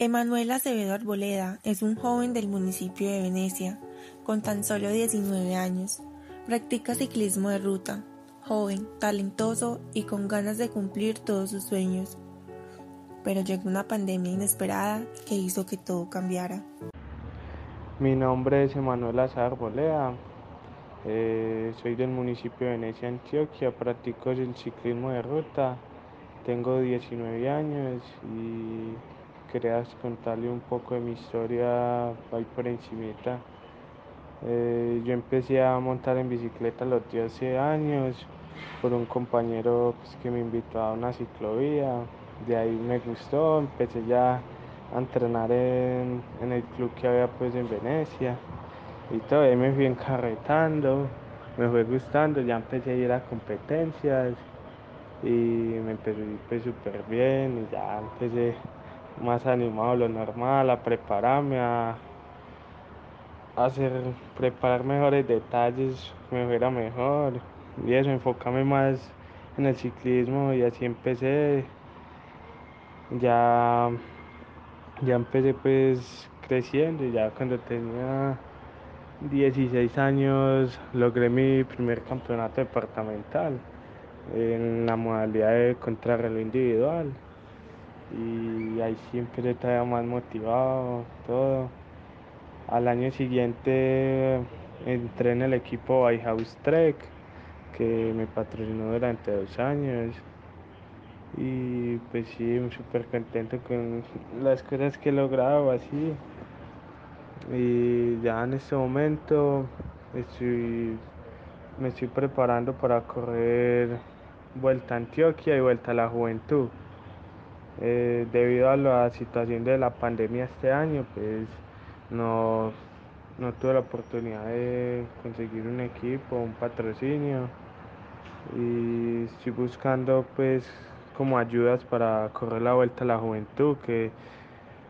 Emanuel Acevedo Arboleda es un joven del municipio de Venecia, con tan solo 19 años. Practica ciclismo de ruta, joven, talentoso y con ganas de cumplir todos sus sueños. Pero llegó una pandemia inesperada que hizo que todo cambiara. Mi nombre es Emanuel Acevedo Arboleda, eh, soy del municipio de Venecia, Antioquia, practico el ciclismo de ruta, tengo 19 años y quería contarle un poco de mi historia ahí por encimita. Eh, yo empecé a montar en bicicleta los 12 años por un compañero pues, que me invitó a una ciclovía. De ahí me gustó, empecé ya a entrenar en, el club que había pues en Venecia y todavía me fui encarretando, me fue gustando, ya empecé a ir a competencias y me empecé pues súper bien y ya empecé más animado lo normal, a prepararme, a, hacer, preparar mejores detalles, me fuera mejor y eso, enfocarme más en el ciclismo y así empecé. Ya, ya empecé pues creciendo ya cuando tenía 16 años logré mi primer campeonato departamental en la modalidad de contrarreloj individual y ahí siempre estaba más motivado, todo. Al año siguiente entré en el equipo White House Trek, que me patrocinó durante dos años. Y pues sí, súper contento con las cosas que he logrado así. Y ya en este momento estoy, me estoy preparando para correr Vuelta a Antioquia y Vuelta a la Juventud. Eh, debido a la situación de la pandemia este año, pues no, no tuve la oportunidad de conseguir un equipo, un patrocinio. Y estoy buscando pues como ayudas para correr la vuelta a la juventud que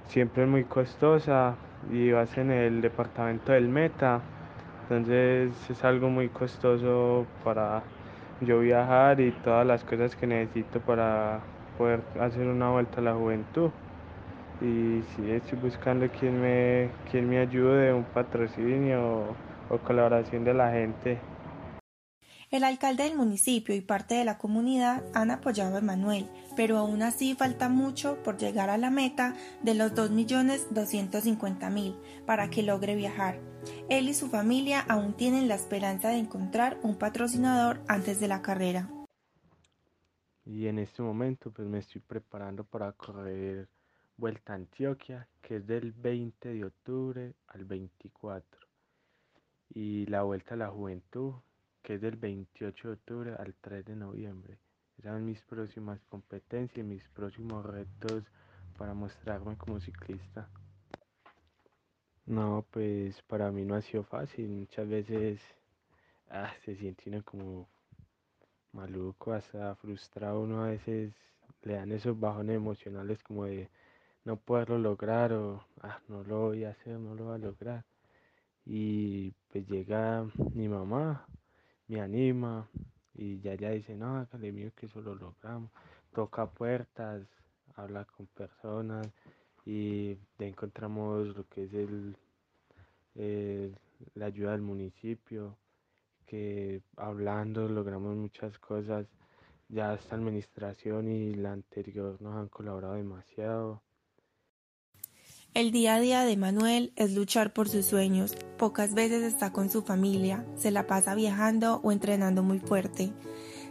siempre es muy costosa y vas en el departamento del Meta, entonces es algo muy costoso para yo viajar y todas las cosas que necesito para poder hacer una vuelta a la juventud. Y sí, estoy buscando quien me, quien me ayude, un patrocinio o, colaboración de la gente. El alcalde del municipio y parte de la comunidad han apoyado a Manuel, pero aún así falta mucho por llegar a la meta de los 2.250.000 para que logre viajar. Él y su familia aún tienen la esperanza de encontrar un patrocinador antes de la carrera y en este momento pues me estoy preparando para correr Vuelta a Antioquia, que es del 20 de octubre al 24, y la Vuelta a la Juventud, que es del 28 de octubre al 3 de noviembre. Esas son mis próximas competencias, mis próximos retos para mostrarme como ciclista. No, pues para mí no ha sido fácil, muchas veces ah, se siente como maluco, hasta frustrado uno a veces le dan esos bajones emocionales como de no poderlo lograr o ah, no lo voy a hacer, no lo voy a lograr. Y pues llega mi mamá, me anima y ya ya dice, no, hágale mío que eso lo logramos. Toca puertas, habla con personas y encontramos lo que es el, la ayuda del municipio que hablando logramos muchas cosas. Ya esta administración y la anterior nos han colaborado demasiado. El día a día de Manuel es luchar por sus sueños. Pocas veces está con su familia, se la pasa viajando o entrenando muy fuerte.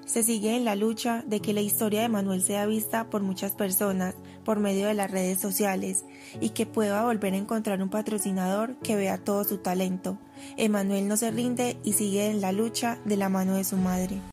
Se sigue en la lucha de que la historia de Manuel sea vista por muchas personas por medio de las redes sociales y que pueda volver a encontrar un patrocinador que vea todo su talento. Emanuel no se rinde y sigue en la lucha de la mano de su madre.